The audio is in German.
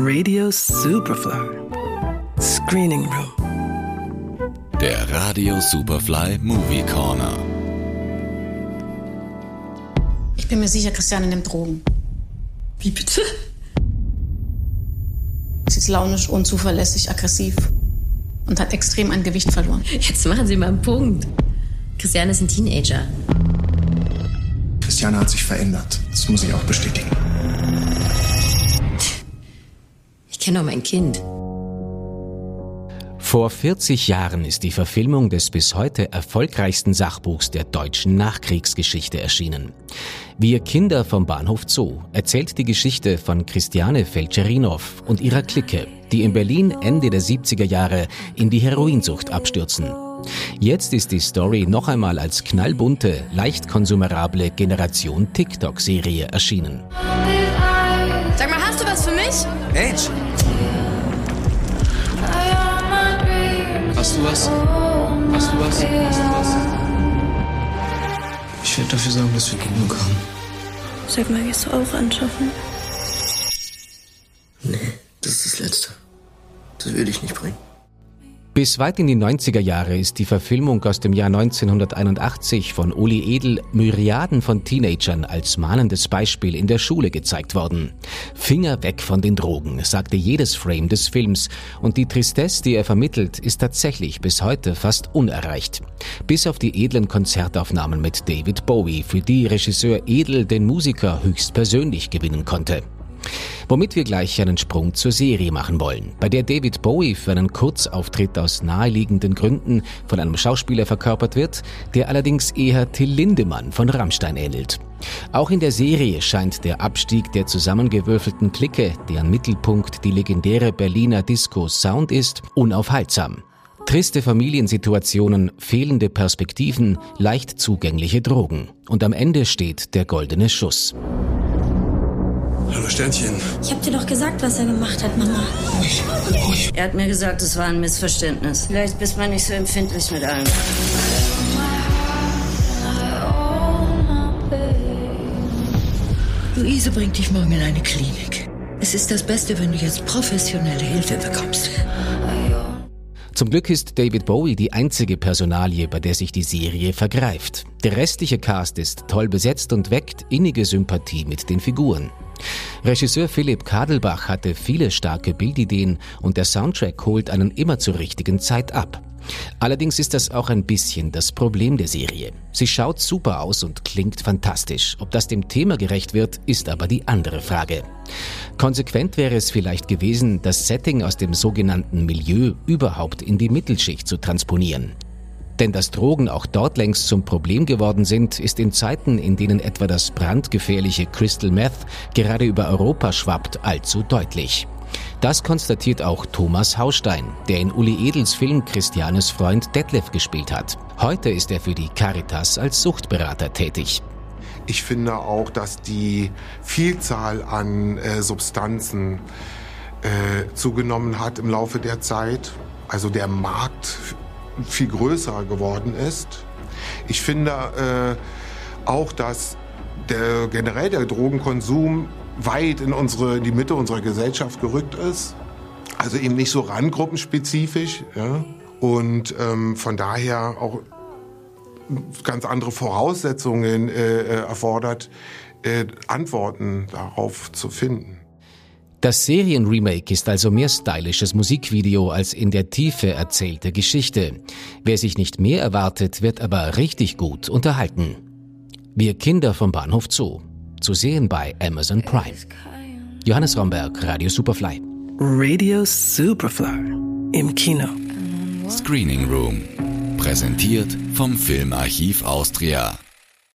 Radio Superfly. Screening Room. Der Radio Superfly Movie Corner. Ich bin mir sicher, Christiane nimmt Drogen. Wie bitte? Sie ist launisch, unzuverlässig, aggressiv und hat extrem an Gewicht verloren. Jetzt machen Sie mal einen Punkt. Christiane ist ein Teenager. Christiane hat sich verändert. Das muss ich auch bestätigen. Kenne doch mein Kind. Vor 40 Jahren ist die Verfilmung des bis heute erfolgreichsten Sachbuchs der deutschen Nachkriegsgeschichte erschienen. Wir Kinder vom Bahnhof Zoo erzählt die Geschichte von Christiane Felcherinow und ihrer Clique, die in Berlin Ende der 70er Jahre in die Heroinsucht abstürzen. Jetzt ist die Story noch einmal als knallbunte, leicht konsumerable Generation TikTok-Serie erschienen. Sag mal, hast du was für mich? Age, Hast du was? Hast du was? Hast du was? Ich werde dafür sorgen, dass wir genug haben. Sag mal, gehst du auch anschaffen? nee, das ist das Letzte. Das will ich nicht bringen. Bis weit in die 90er Jahre ist die Verfilmung aus dem Jahr 1981 von Uli Edel Myriaden von Teenagern als mahnendes Beispiel in der Schule gezeigt worden. Finger weg von den Drogen, sagte jedes Frame des Films und die Tristesse, die er vermittelt, ist tatsächlich bis heute fast unerreicht. Bis auf die edlen Konzertaufnahmen mit David Bowie, für die Regisseur Edel den Musiker höchst persönlich gewinnen konnte. Womit wir gleich einen Sprung zur Serie machen wollen, bei der David Bowie für einen Kurzauftritt aus naheliegenden Gründen von einem Schauspieler verkörpert wird, der allerdings eher Till Lindemann von Rammstein ähnelt. Auch in der Serie scheint der Abstieg der zusammengewürfelten Clique, deren Mittelpunkt die legendäre Berliner Disco Sound ist, unaufhaltsam. Triste Familiensituationen, fehlende Perspektiven, leicht zugängliche Drogen. Und am Ende steht der goldene Schuss. Sternchen. Ich hab dir doch gesagt, was er gemacht hat, Mama. Er hat mir gesagt, es war ein Missverständnis. Vielleicht bist man nicht so empfindlich mit allem. Luise bringt dich morgen in eine Klinik. Es ist das Beste, wenn du jetzt professionelle Hilfe bekommst. Zum Glück ist David Bowie die einzige Personalie, bei der sich die Serie vergreift. Der restliche Cast ist toll besetzt und weckt innige Sympathie mit den Figuren. Regisseur Philipp Kadelbach hatte viele starke Bildideen und der Soundtrack holt einen immer zur richtigen Zeit ab. Allerdings ist das auch ein bisschen das Problem der Serie. Sie schaut super aus und klingt fantastisch. Ob das dem Thema gerecht wird, ist aber die andere Frage. Konsequent wäre es vielleicht gewesen, das Setting aus dem sogenannten Milieu überhaupt in die Mittelschicht zu transponieren. Denn dass Drogen auch dort längst zum Problem geworden sind, ist in Zeiten, in denen etwa das brandgefährliche Crystal Meth gerade über Europa schwappt, allzu deutlich. Das konstatiert auch Thomas Haustein, der in Uli Edels Film Christianes Freund Detlef gespielt hat. Heute ist er für die Caritas als Suchtberater tätig. Ich finde auch, dass die Vielzahl an äh, Substanzen äh, zugenommen hat im Laufe der Zeit. Also der Markt viel größer geworden ist. Ich finde äh, auch, dass der, generell der Drogenkonsum weit in unsere, in die Mitte unserer Gesellschaft gerückt ist. Also eben nicht so randgruppenspezifisch. Ja? Und ähm, von daher auch ganz andere Voraussetzungen äh, äh, erfordert, äh, Antworten darauf zu finden. Das Serienremake ist also mehr stylisches Musikvideo als in der Tiefe erzählte Geschichte. Wer sich nicht mehr erwartet, wird aber richtig gut unterhalten. Wir Kinder vom Bahnhof Zoo. Zu sehen bei Amazon Prime. Johannes Romberg, Radio Superfly. Radio Superfly. Im Kino. Screening Room. Präsentiert vom Filmarchiv Austria.